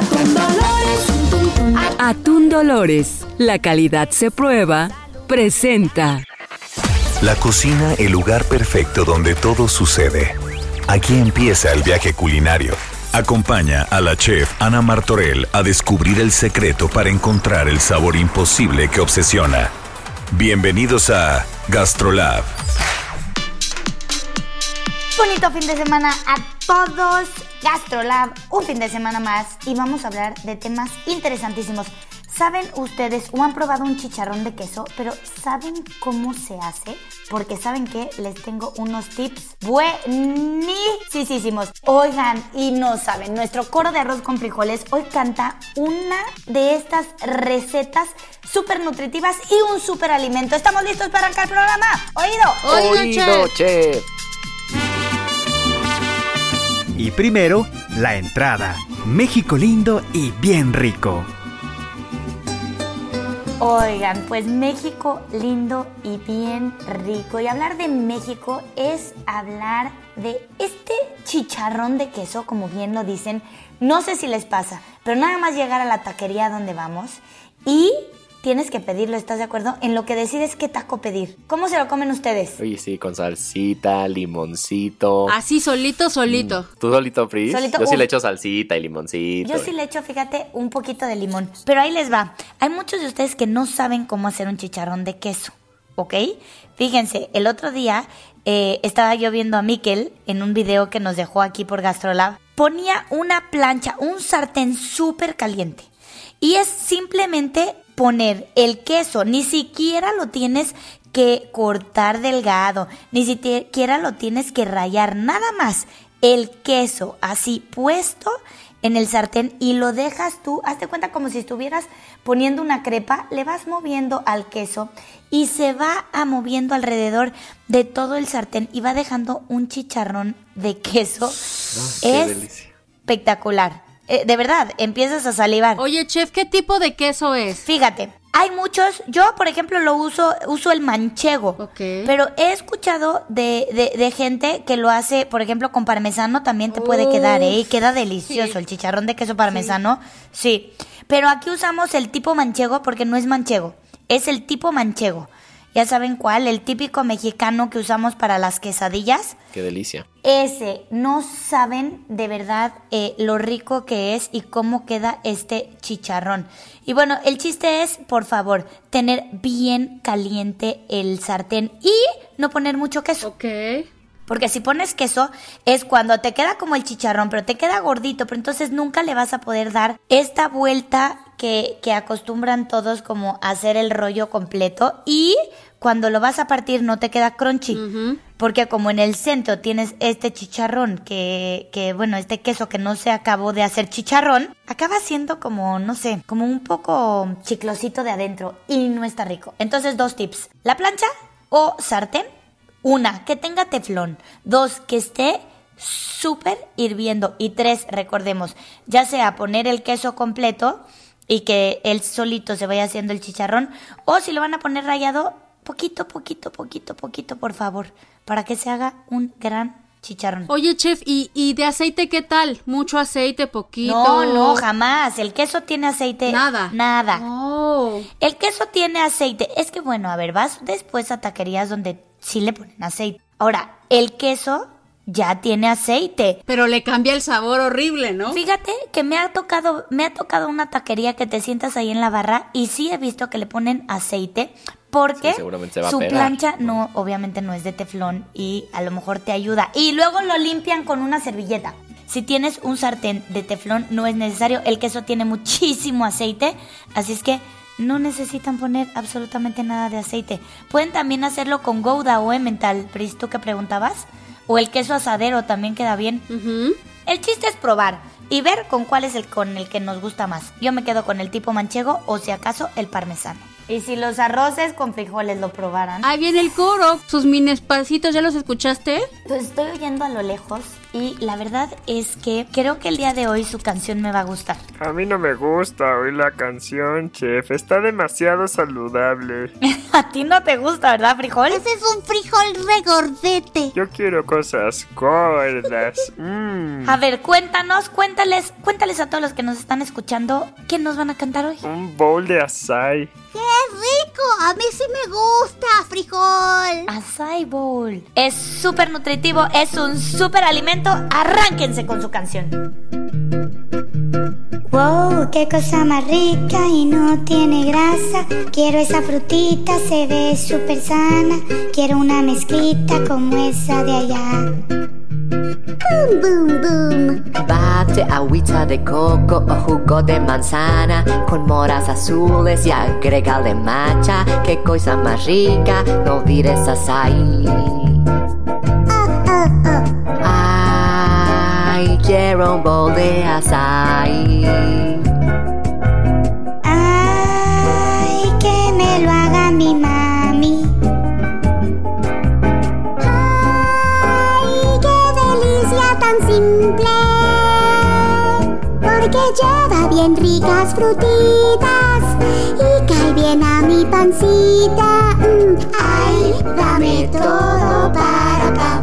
Atún Dolores. Atún Dolores, la calidad se prueba, presenta. La cocina, el lugar perfecto donde todo sucede. Aquí empieza el viaje culinario. Acompaña a la chef Ana Martorell a descubrir el secreto para encontrar el sabor imposible que obsesiona. Bienvenidos a Gastrolab. Bonito fin de semana a todos. Gastrolab, un fin de semana más y vamos a hablar de temas interesantísimos. ¿Saben ustedes o han probado un chicharrón de queso? Pero ¿saben cómo se hace? Porque ¿saben que Les tengo unos tips buenísimos. Oigan, y no saben, nuestro coro de arroz con frijoles hoy canta una de estas recetas súper nutritivas y un súper alimento. ¿Estamos listos para arrancar el programa? ¿Oído? Oído, chef. Y primero, la entrada. México lindo y bien rico. Oigan, pues México lindo y bien rico. Y hablar de México es hablar de este chicharrón de queso, como bien lo dicen. No sé si les pasa, pero nada más llegar a la taquería donde vamos y tienes que pedirlo, ¿estás de acuerdo? En lo que decides qué taco pedir. ¿Cómo se lo comen ustedes? Oye, sí, con salsita, limoncito. Así solito, solito. ¿Tú solito, Fris? Solito, Yo sí uf. le echo salsita y limoncito. Yo sí le echo, fíjate, un poquito de limón. Pero ahí les va. Hay muchos de ustedes que no saben cómo hacer un chicharrón de queso, ¿ok? Fíjense, el otro día eh, estaba yo viendo a Miquel en un video que nos dejó aquí por Gastrolab. Ponía una plancha, un sartén súper caliente. Y es simplemente poner el queso, ni siquiera lo tienes que cortar delgado, ni siquiera lo tienes que rayar, nada más el queso así puesto en el sartén y lo dejas tú, hazte cuenta como si estuvieras poniendo una crepa, le vas moviendo al queso y se va a moviendo alrededor de todo el sartén y va dejando un chicharrón de queso. qué es espectacular. Eh, de verdad, empiezas a salivar. Oye, chef, ¿qué tipo de queso es? Fíjate, hay muchos, yo por ejemplo lo uso, uso el manchego, Ok. pero he escuchado de, de- de gente que lo hace, por ejemplo, con parmesano también te puede quedar, ¿eh? Y queda delicioso sí. el chicharrón de queso parmesano, sí. Pero aquí usamos el tipo manchego porque no es manchego, es el tipo manchego. Ya saben cuál, el típico mexicano que usamos para las quesadillas. Qué delicia. Ese, no saben de verdad eh, lo rico que es y cómo queda este chicharrón. Y bueno, el chiste es, por favor, tener bien caliente el sartén y no poner mucho queso. Ok. Porque si pones queso es cuando te queda como el chicharrón, pero te queda gordito, pero entonces nunca le vas a poder dar esta vuelta que, que acostumbran todos como a hacer el rollo completo y cuando lo vas a partir no te queda crunchy. Porque como en el centro tienes este chicharrón que, que, bueno, este queso que no se acabó de hacer chicharrón, acaba siendo como, no sé, como un poco chiclosito de adentro y no está rico. Entonces dos tips. La plancha o sartén una, que tenga teflón. Dos, que esté súper hirviendo. Y tres, recordemos, ya sea poner el queso completo y que él solito se vaya haciendo el chicharrón. O si lo van a poner rayado, poquito, poquito, poquito, poquito, por favor. Para que se haga un gran chicharrón. Oye, chef, ¿y, y de aceite qué tal? ¿Mucho aceite, poquito? No, no, jamás. El queso tiene aceite. Nada. Nada. Oh. El queso tiene aceite. Es que bueno, a ver, vas después a taquerías donde sí le ponen aceite. Ahora, el queso ya tiene aceite. Pero le cambia el sabor horrible, ¿no? Fíjate que me ha tocado, me ha tocado una taquería que te sientas ahí en la barra y sí he visto que le ponen aceite porque Sí, seguramente se va a su plancha no, obviamente no es de teflón y a lo mejor te ayuda. Y luego lo limpian con una servilleta. Si tienes un sartén de teflón no es necesario, el queso tiene muchísimo aceite, así es que no necesitan poner absolutamente nada de aceite. Pueden también hacerlo con Gouda o Emmental, Pris, ¿tú que preguntabas? O el queso asadero también queda bien. El chiste es probar y ver con cuál es el con el que nos gusta más. Yo me quedo con el tipo manchego o si acaso el parmesano. Y si los arroces con frijoles lo probaran. Ahí viene el coro, sus mini espacitos, ¿ya los escuchaste? Pues estoy oyendo a lo lejos y la verdad es que creo que el día de hoy su canción me va a gustar. A mí no me gusta oír la canción, chef. Está demasiado saludable. a ti no te gusta, ¿verdad, frijol? Ese es un frijol regordete. Yo quiero cosas gordas. Mm. A ver, cuéntanos, cuéntales, cuéntales a todos los que nos están escuchando qué nos van a cantar hoy. Un bowl de açaí. ¡Qué rico! A mí sí me gusta, frijol. Acai bowl. Es súper nutritivo, es un súper alimento. Arránquense con su canción. Wow, qué cosa más rica y no tiene grasa. Quiero esa frutita, se ve súper sana. Quiero una mezclita como esa de allá. Boom, boom, boom. Bate agüita de coco o jugo de manzana con moras azules y agrégale matcha. Qué cosa más rica, no olvides açaí. Bowl de açaí. Ay, que me lo haga mi mami. Ay, qué delicia tan simple. Porque lleva bien ricas frutitas y cae bien a mi pancita. Mm, ay, dame todo para pa,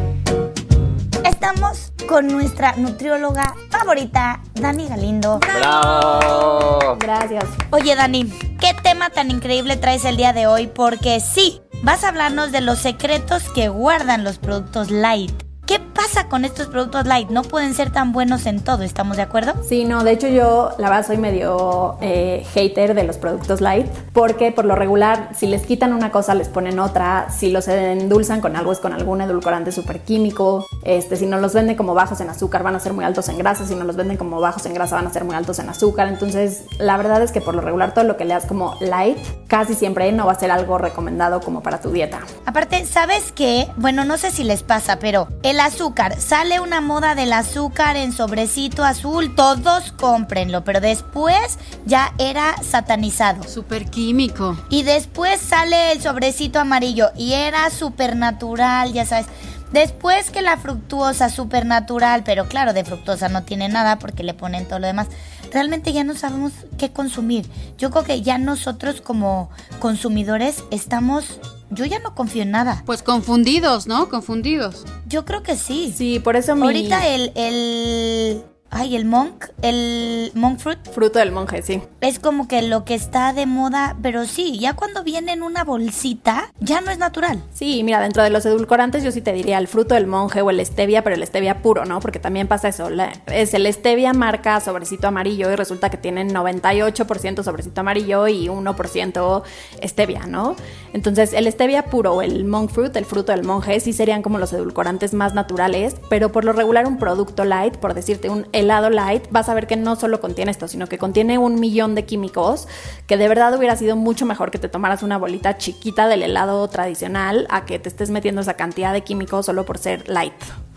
Con nuestra nutrióloga favorita, Dani Galindo. ¡Bravo! Gracias. Oye, Dani, ¿qué tema tan increíble traes el día de hoy? Porque sí, vas a hablarnos de los secretos que guardan los productos light. ¿Qué pasa con estos productos light? No pueden ser tan buenos en todo, ¿estamos de acuerdo? Sí, no, de hecho yo la verdad soy medio eh, hater de los productos light porque por lo regular si les quitan una cosa les ponen otra, si los endulzan con algo es con algún edulcorante súper químico, este, si no los venden como bajos en azúcar van a ser muy altos en grasa, si no los venden como bajos en grasa van a ser muy altos en azúcar, entonces la verdad es que por lo regular todo lo que leas como light casi siempre no va a ser algo recomendado como para tu dieta. Aparte, ¿sabes qué? Bueno, no sé si les pasa, pero el azúcar, sale una moda del azúcar en sobrecito azul, todos cómprenlo, pero después ya era satanizado. Súper químico. Y después sale el sobrecito amarillo y era súper natural, ya sabes. Después que la fructuosa súper natural, pero claro, de fructuosa no tiene nada porque le ponen todo lo demás. Realmente ya no sabemos qué consumir. Yo creo que ya nosotros como consumidores estamos... Yo ya no confío en nada. Pues confundidos, ¿no? Confundidos. Yo creo que sí. Sí, por eso mi... Ahorita el, el... Ay, el monk, el monk fruit. Fruto del monje, sí. Es como que lo que está de moda, pero sí, ya cuando viene en una bolsita, ya no es natural. Sí, mira, dentro de los edulcorantes yo sí te diría el fruto del monje o el stevia, pero el stevia puro, ¿no? Porque también pasa eso. la- es el stevia marca sobrecito amarillo y resulta que tienen 98% sobrecito amarillo y 1% stevia, ¿no? Entonces, el stevia puro o el monk fruit, el fruto del monje, sí serían como los edulcorantes más naturales, pero por lo regular un producto light, por decirte un helado light, vas a ver que no solo contiene esto, sino que contiene un millón de químicos que de verdad hubiera sido mucho mejor que te tomaras una bolita chiquita del helado tradicional a que te estés metiendo esa cantidad de químicos solo por ser light.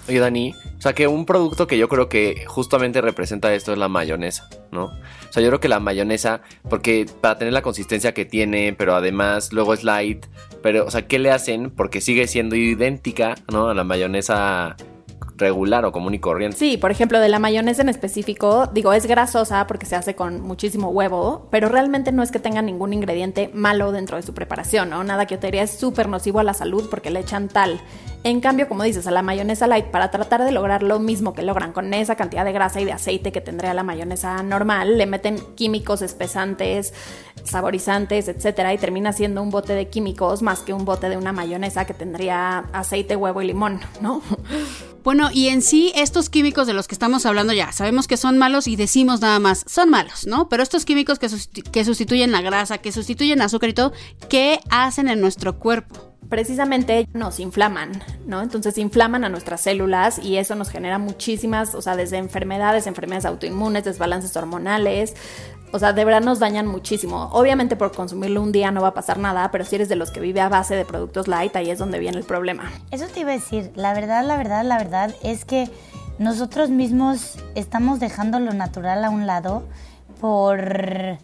Oye, Dani, o sea que un producto que yo creo que justamente representa esto es la mayonesa, ¿no? O sea, yo creo que la mayonesa, porque para tener la consistencia que tiene, pero además luego es light, pero, o sea, ¿qué le hacen? Porque sigue siendo idéntica, ¿no? A la mayonesa regular o común y corriente. Sí, por ejemplo, de la mayonesa en específico, digo, es grasosa porque se hace con muchísimo huevo, pero realmente no es que tenga ningún ingrediente malo dentro de su preparación, ¿no? Nada que yo te diría es súper nocivo a la salud porque le echan tal En cambio, como dices, a la mayonesa light, para tratar de lograr lo mismo que logran con esa cantidad de grasa y de aceite que tendría la mayonesa normal, le meten químicos espesantes, saborizantes, etcétera, y termina siendo un bote de químicos más que un bote de una mayonesa que tendría aceite, huevo y limón, ¿no? Bueno, y en sí, estos químicos de los que estamos hablando ya, sabemos que son malos y decimos nada más, son malos, ¿no? Pero estos químicos que, que sustituyen la grasa, que sustituyen azúcar y todo, ¿qué hacen en nuestro cuerpo? precisamente nos inflaman, ¿no? Entonces inflaman a nuestras células y eso nos genera muchísimas, o sea, desde enfermedades, enfermedades autoinmunes, desbalances hormonales, o sea, de verdad nos dañan muchísimo. Obviamente por consumirlo un día no va a pasar nada, pero si eres de los que vive a base de productos light, ahí es donde viene el problema. Eso te iba a decir, la verdad, la verdad, la verdad es que nosotros mismos estamos dejando lo natural a un lado por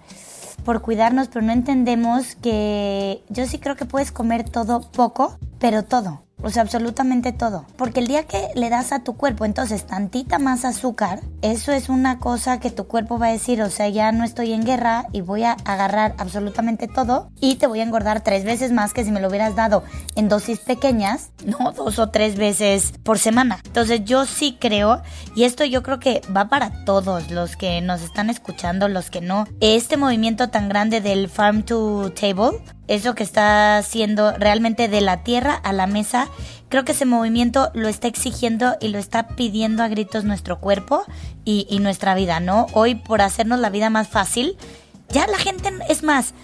por cuidarnos, pero no entendemos que yo sí creo que puedes comer todo poco, pero todo. O sea, absolutamente todo. Porque el día que le das a tu cuerpo entonces tantita más azúcar, eso es una cosa que tu cuerpo va a decir, o sea, ya no estoy en guerra y voy a agarrar absolutamente todo y te voy a engordar tres veces más que si me lo hubieras dado en dosis pequeñas, no dos o tres veces por semana. Entonces yo sí creo, y esto yo creo que va para todos los que nos están escuchando, los que no, este movimiento tan grande del farm to table, eso que está haciendo realmente de la tierra a la mesa, creo que ese movimiento lo está exigiendo y lo está pidiendo a gritos nuestro cuerpo y, nuestra vida, ¿no? Hoy por hacernos la vida más fácil, ya la gente es más.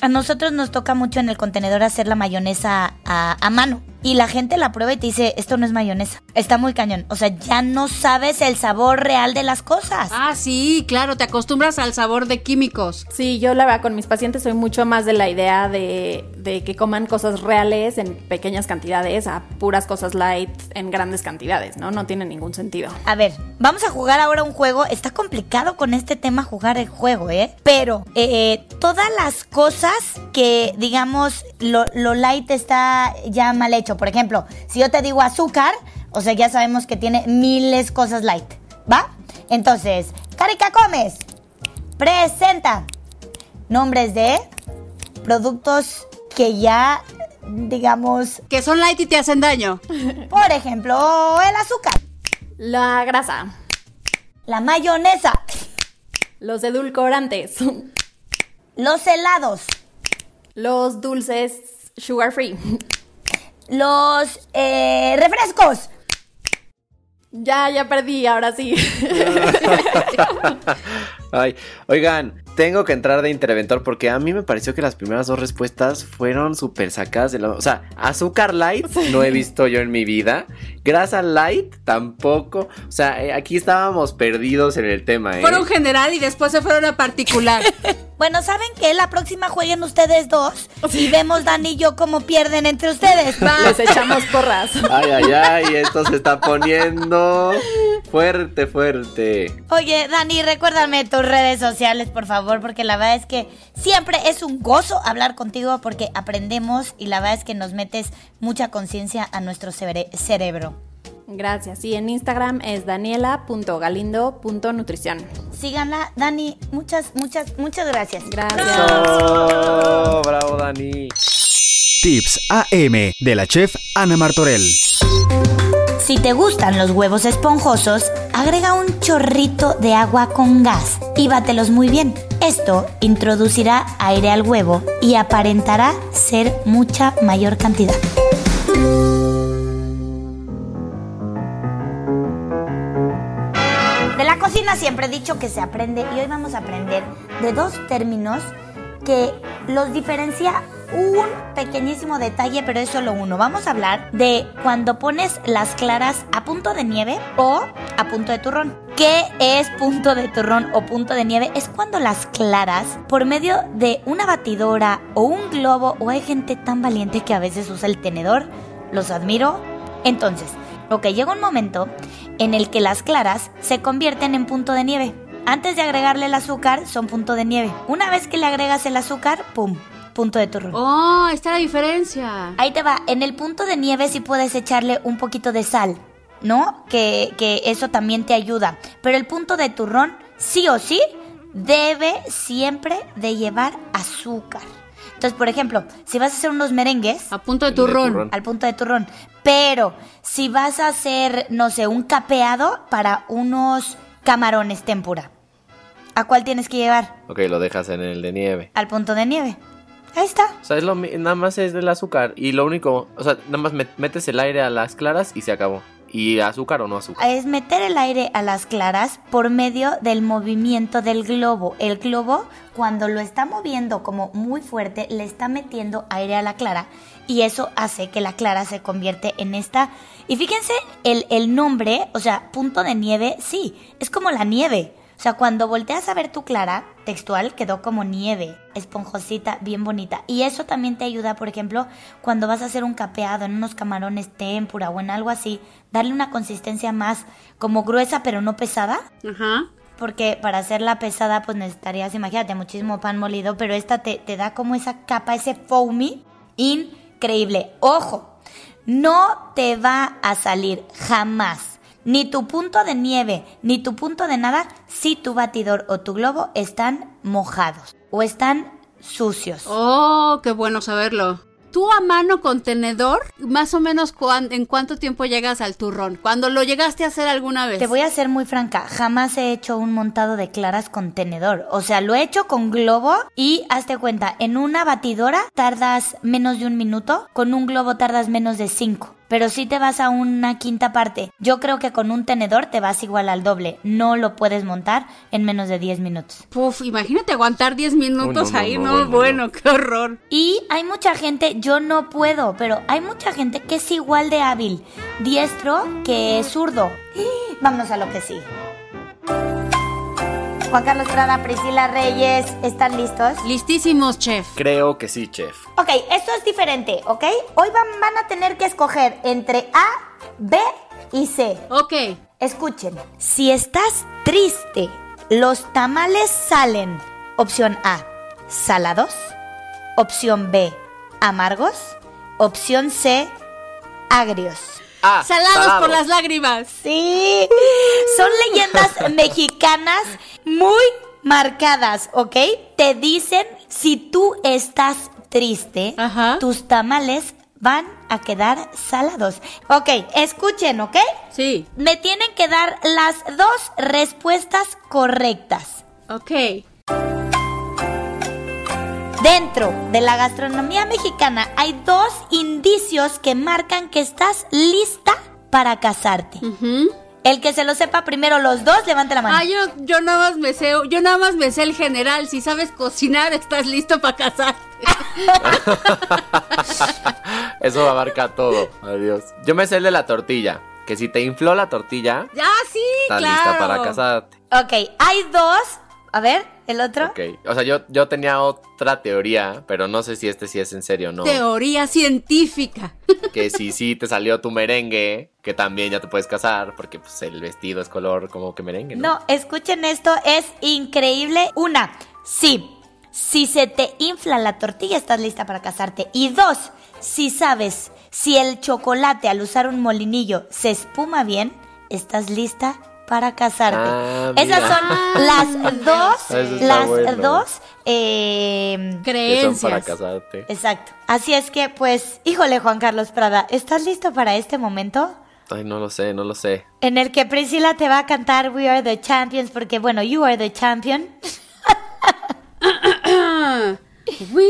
A nosotros nos toca mucho en el contenedor hacer la mayonesa a mano. Y la gente la prueba y te dice, esto no es mayonesa. Está muy cañón. O sea, ya no sabes el sabor real de las cosas. Ah, sí, claro, te acostumbras al sabor de químicos. Sí, yo la verdad con mis pacientes soy mucho más de la idea de, de que coman cosas reales en pequeñas cantidades a puras cosas light en grandes cantidades, ¿no? No tiene ningún sentido. A ver, vamos a jugar ahora un juego. Está complicado con este tema jugar el juego, ¿eh? Pero eh, todas las cosas que, digamos, lo, lo light está ya mal hecho por ejemplo, si yo te digo azúcar, o sea, ya sabemos que tiene miles cosas light, ¿va? Entonces, Carica Comes, presenta nombres de productos que ya, digamos... Que son light y te hacen daño. Por ejemplo, el azúcar. La grasa. La mayonesa. Los edulcorantes. Los helados. Los dulces sugar free los eh, refrescos. Ya, ya perdí, ahora sí. Ay, oigan, tengo que entrar de interventor porque a mí me pareció que las primeras dos respuestas fueron súper sacadas de la... O sea, azúcar light no he visto yo en mi vida. Grasa light tampoco. O sea, eh, aquí estábamos perdidos en el tema, ¿eh? Fueron general y después se fueron a particular. bueno, ¿saben qué? La próxima jueguen ustedes dos y vemos Dani y yo cómo pierden entre ustedes. Les echamos porras. Ay, ay, ay, esto se está poniendo fuerte, fuerte. Oye, Dani, recuérdame tus redes sociales, por favor porque la verdad es que siempre es un gozo hablar contigo porque aprendemos y la verdad es que nos metes mucha conciencia a nuestro cerebro. Gracias. Y en Instagram es daniela.galindo.nutrición. Síganla, Dani. Muchas, muchas, muchas gracias. Gracias. Bravo, Dani. Tips AM de la chef Ana Martorell. Si te gustan los huevos esponjosos, agrega un chorrito de agua con gas y bátelos muy bien. Esto introducirá aire al huevo y aparentará ser mucha mayor cantidad. De la cocina siempre he dicho que se aprende y hoy vamos a aprender de dos términos que los diferencia un pequeñísimo detalle, pero es solo uno. Vamos a hablar de cuando pones las claras a punto de nieve o a punto de turrón. ¿Qué es punto de turrón o punto de nieve? Es cuando las claras, por medio de una batidora o un globo, o hay gente tan valiente que a veces usa el tenedor, los admiro. Entonces, ok, llega un momento en el que las claras se convierten en punto de nieve. Antes de agregarle el azúcar, son punto de nieve. Una vez que le agregas el azúcar, ¡pum! punto de turrón. Oh, está la diferencia. Ahí te va. En el punto de nieve sí puedes echarle un poquito de sal, ¿no? Que, que eso también te ayuda. Pero el punto de turrón, sí o sí, debe siempre de llevar azúcar. Entonces, por ejemplo, si vas a hacer unos merengues, A punto de turrón. al punto de turrón, pero si vas a hacer, no sé, un capeado para unos camarones tempura, ¿a cuál tienes que llevar? Ok, lo dejas en el de nieve. Al punto de nieve. Ahí está. O sea, es lo, nada más es del azúcar. Y lo único, o sea, nada más met- metes el aire a las claras y se acabó. ¿Y azúcar o no azúcar? Es meter el aire a las claras por medio del movimiento del globo. El globo, cuando lo está moviendo como muy fuerte, le está metiendo aire a la clara y eso hace que la clara se convierte en esta. Y fíjense, el, el nombre, o sea, punto de nieve, sí, es como la nieve. O sea, cuando volteas a ver tu clara, textual, quedó como nieve, esponjosita, bien bonita. Y eso también te ayuda, por ejemplo, cuando vas a hacer un capeado en unos camarones tempura o en algo así, darle una consistencia más como gruesa pero no pesada. Ajá. Porque para hacerla pesada, pues necesitarías, imagínate, muchísimo pan molido, pero esta te, te da como esa capa, ese foamy increíble. Ojo, no te va a salir jamás ni tu punto de nieve, ni tu punto de nada si tu batidor o tu globo están mojados o están sucios. Oh, qué bueno saberlo. Tú a mano con tenedor, más o menos cuán- en cuánto tiempo llegas al turrón. Cuando lo llegaste a hacer alguna vez. Te voy a ser muy franca, jamás he hecho un montado de claras con tenedor. O sea, lo he hecho con globo y hazte cuenta, en una batidora tardas menos de un minuto, con un globo tardas menos de cinco. Pero si te vas a una quinta parte, yo creo que con un tenedor te vas igual al doble. No lo puedes montar en menos de 10 minutos. Puf, imagínate aguantar 10 minutos Uy, no, no, ahí, no, no, bueno, bueno, qué horror. Y hay mucha gente, yo no puedo, pero hay mucha gente que es igual de hábil, diestro que zurdo. Vámonos a lo que sigue. Juan Carlos Prada, Priscila Reyes, ¿están listos? Listísimos, chef. Creo que sí, chef. Ok, esto es diferente, ¿ok? Hoy van, van a tener que escoger entre A, B y C. Ok. Escuchen, si estás triste, los tamales salen. Opción A, salados. Opción B, amargos. Opción C, agrios. Ah, Salados por las lágrimas. Sí, son leyendas mexicanas muy marcadas, ¿ok? Te dicen si tú estás triste, tus tamales van a quedar salados. Ok, escuchen, ¿ok? Sí. Me tienen que dar las dos respuestas correctas. Ok. Dentro de la gastronomía mexicana hay dos indicios que marcan que estás lista para casarte. El que se lo sepa primero los dos, levante la mano. Ah, yo, yo nada más me sé, yo nada más me sé el general. Si sabes cocinar, estás listo para casarte. Eso abarca todo. Adiós. Yo me sé el de la tortilla. Que si te infló la tortilla, Ya, sí, estás claro. lista para casarte. Ok, hay dos. A ver, el otro. Ok. O sea, yo, yo tenía otra teoría, pero no sé si este sí es en serio o no. Teoría científica. que si sí te salió tu merengue, que también ya te puedes casar, porque pues el vestido es color como que merengue, ¿no? No, escuchen esto, es increíble. Una, sí, si se te infla la tortilla estás lista para casarte. Y dos, si sabes si el chocolate al usar un molinillo se espuma bien, estás lista para casarte. Ah, Esas son las dos, las bueno. dos eh, Que son para casarte. Exacto. Así es que, pues, híjole, Juan Carlos Prada, ¿estás listo para este momento? Ay, no lo sé, no lo sé. En el que Priscila te va a cantar We Are the Champions, porque bueno, You Are the Champion. We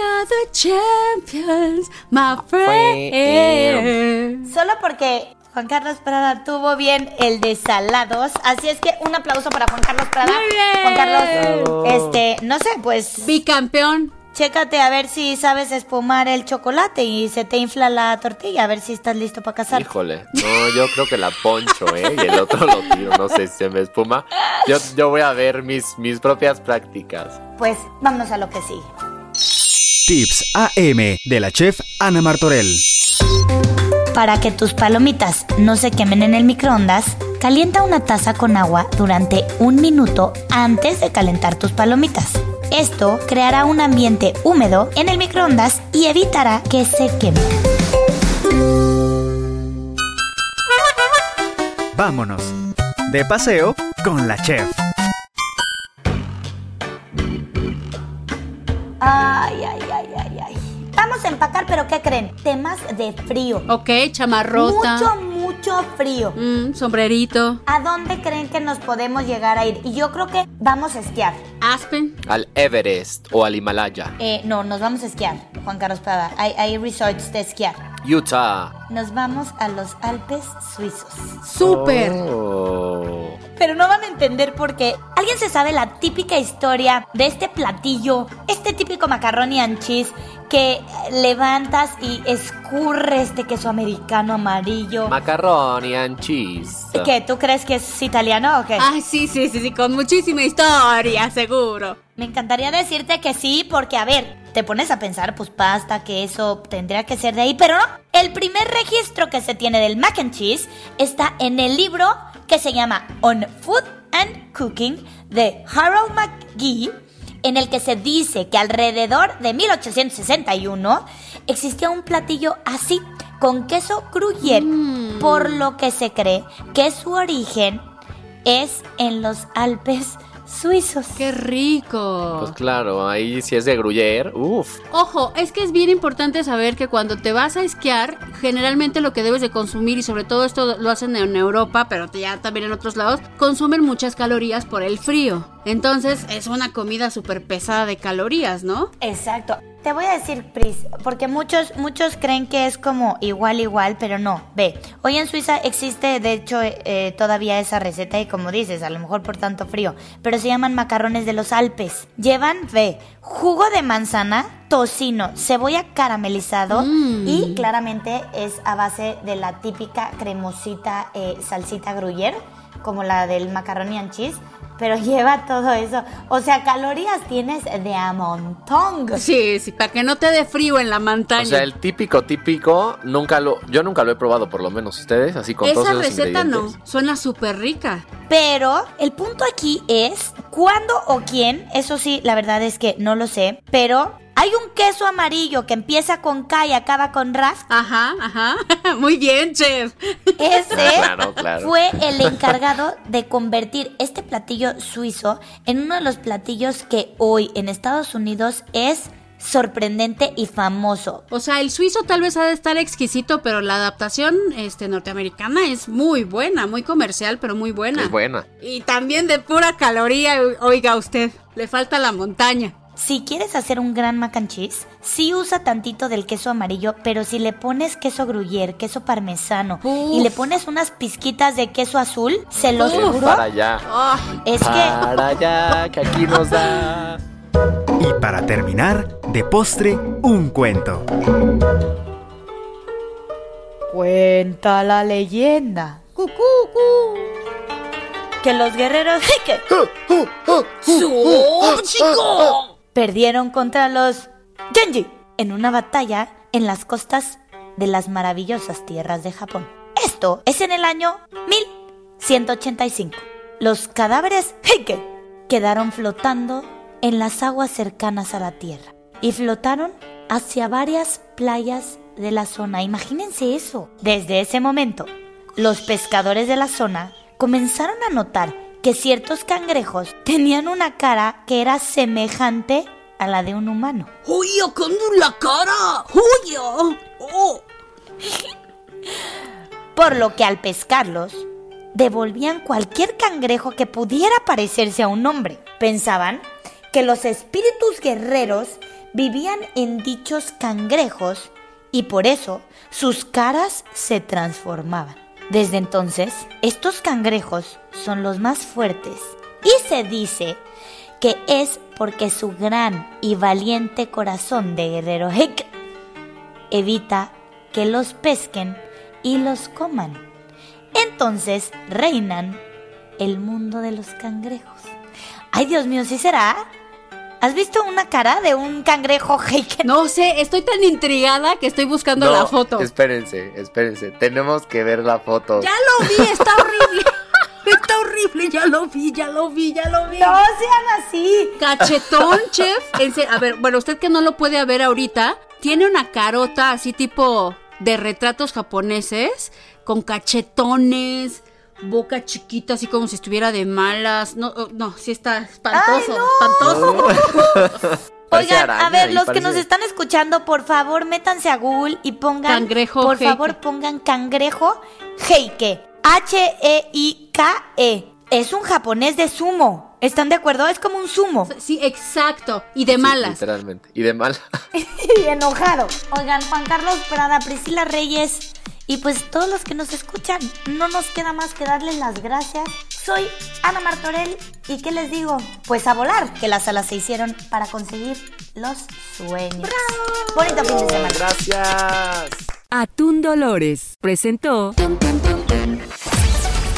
are the champions, my friend. Solo porque Juan Carlos Prada tuvo bien el de salados. Así es que un aplauso para Juan Carlos Prada. Muy bien. Juan Carlos, Bravo. este, no sé, pues. Bicampeón. Chécate a ver si sabes espumar el chocolate y se te infla la tortilla, a ver si estás listo para casar. Híjole, no, yo creo que la poncho, ¿eh? Y el otro lo tiro, no sé si se me espuma. Yo, yo voy a ver mis, mis propias prácticas. Pues vámonos a lo que sigue. Tips AM de la chef Ana Martorell. Para que tus palomitas no se quemen en el microondas, calienta una taza con agua durante un minuto antes de calentar tus palomitas. Esto creará un ambiente húmedo en el microondas y evitará que se quemen. Vámonos. De paseo con la chef. Ay, ay. Vamos a empacar, pero ¿qué creen? Temas de frío. Ok, chamarrota. Mucho, mucho frío. Mm, sombrerito. ¿A dónde creen que nos podemos llegar a ir? Y yo creo que vamos a esquiar. Aspen. Al Everest o al Himalaya. Eh, no, nos vamos a esquiar, Juan Carlos Prada. Hay, hay resorts de esquiar. Utah. Nos vamos a los Alpes suizos. Súper. Oh. Pero no van a entender por qué. ¿Alguien se sabe la típica historia de este platillo? Este típico macarrón y anchis que levantas y escurre este queso americano amarillo. Macaroni and cheese. ¿Qué? ¿Tú crees que es italiano o qué? Ay, sí, sí, sí, sí, con muchísima historia, seguro. Me encantaría decirte que sí, porque a ver, te pones a pensar, pues pasta, queso, tendría que ser de ahí, pero no. El primer registro que se tiene del mac and cheese está en el libro que se llama On Food and Cooking de Harold McGee, en el que se dice que alrededor de 1861 existía un platillo así, con queso gruyere, por lo que se cree que su origen es en los Alpes suizos. ¡Qué rico! Pues claro, ahí si es de Gruyère, uff. Ojo, es que es bien importante saber que cuando te vas a esquiar, generalmente lo que debes de consumir, y sobre todo esto lo hacen en Europa, pero ya también en otros lados, consumen muchas calorías por el frío. Entonces es una comida súper pesada de calorías, ¿no? Exacto. Te voy a decir, Pris, porque muchos, muchos creen que es como igual, igual, pero no. Ve, hoy en Suiza existe, de hecho, eh, todavía esa receta y como dices, a lo mejor por tanto frío, pero se llaman macarrones de los Alpes. Llevan, ve, jugo de manzana, tocino, cebolla caramelizado y claramente es a base de la típica cremosita eh, salsita gruyere, como la del macaroni and cheese pero lleva todo eso. O sea, calorías tienes de a montón. Sí, sí, para que no te dé frío en la montaña. O sea, el típico, típico, nunca lo, yo nunca lo he probado, por lo menos ustedes, así con todos Esa esos receta no, suena súper rica. Pero el punto aquí es cuándo o quién, eso sí, la verdad es que no lo sé, pero hay un queso amarillo que empieza con K y acaba con Ras. Ajá, ajá. Muy bien, chef. Ese Claro, claro. fue el encargado de convertir este platillo suizo en uno de los platillos que hoy en Estados Unidos es sorprendente y famoso. O sea, el suizo tal vez ha de estar exquisito, pero la adaptación este, norteamericana es muy buena, muy comercial, pero muy buena. Es buena. Y también de pura caloría, oiga usted, le falta la montaña. Si quieres hacer un gran mac and cheese, sí usa tantito del queso amarillo, pero si le pones queso gruyere, queso parmesano y le pones unas pizquitas de queso azul, se lo Uf, juro, Para allá. es que Para allá, que aquí nos da. Y para terminar, de postre, un cuento. Cuenta la leyenda. Que los guerreros que perdieron contra los Genji en una batalla en las costas de las maravillosas tierras de Japón. Esto es en el año 1185. Los cadáveres Heike quedaron flotando en las aguas cercanas a la tierra y flotaron hacia varias playas de la zona. Imagínense eso. Desde ese momento, los pescadores de la zona comenzaron a notar que ciertos cangrejos tenían una cara que era semejante a la de un humano. ¡Oye, con la cara! ¡Oye! ¡Oh! Por lo que al pescarlos, devolvían cualquier cangrejo que pudiera parecerse a un hombre. Pensaban que los espíritus guerreros vivían en dichos cangrejos y por eso sus caras se transformaban. Desde entonces, estos cangrejos son los más fuertes y se dice que es porque su gran y valiente corazón de guerrero Hek evita que los pesquen y los coman. Entonces reinan el mundo de los cangrejos. Ay, Dios mío, ¿sí será? ¿Has visto una cara de un cangrejo Heiken? No sé, estoy tan intrigada que estoy buscando No, la foto. Espérense, espérense. Tenemos que ver la foto. Ya lo vi, está horrible. Está horrible, ya lo vi, ya lo vi, ya lo vi. No sean así. Cachetón, chef. A ver, bueno, usted que no lo puede ver ahorita, tiene una carota así tipo de retratos japoneses, con cachetones, boca chiquita, así como si estuviera de malas. No, oh, no, sí está espantoso, Ay, no. espantoso. Oigan, araña a ver, los que nos están escuchando, por favor, métanse a Google y pongan. Cangrejo Por Heike. favor, pongan cangrejo Heike. H-E-I-K-E. Es un japonés de sumo. ¿Están de acuerdo? Es como un sumo. Sí, exacto. Y de Sí, malas. literalmente. Y de mal. y enojado. Oigan, Juan Carlos Prada, Priscila Reyes y pues todos los que nos escuchan, no nos queda más que darles las gracias. Soy Ana Martorell y ¿qué les digo? Pues a volar, que las alas se hicieron para conseguir los sueños. Bonito fin de semana. Gracias. Atún Dolores presentó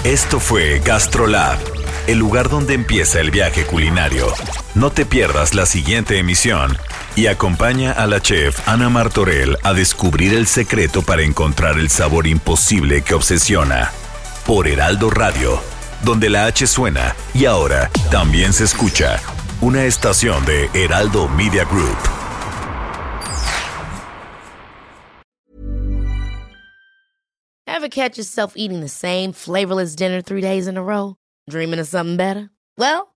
Esto fue Gastrolab, el lugar donde empieza el viaje culinario. No te pierdas la siguiente emisión y acompaña a la chef Ana Martorell a descubrir el secreto para encontrar el sabor imposible que obsesiona. Por Heraldo Radio, donde la H suena y ahora también se escucha. Una estación de Heraldo Media Group. Ever catch yourself eating the same flavorless dinner three days in a row? Dreaming of something better? Well,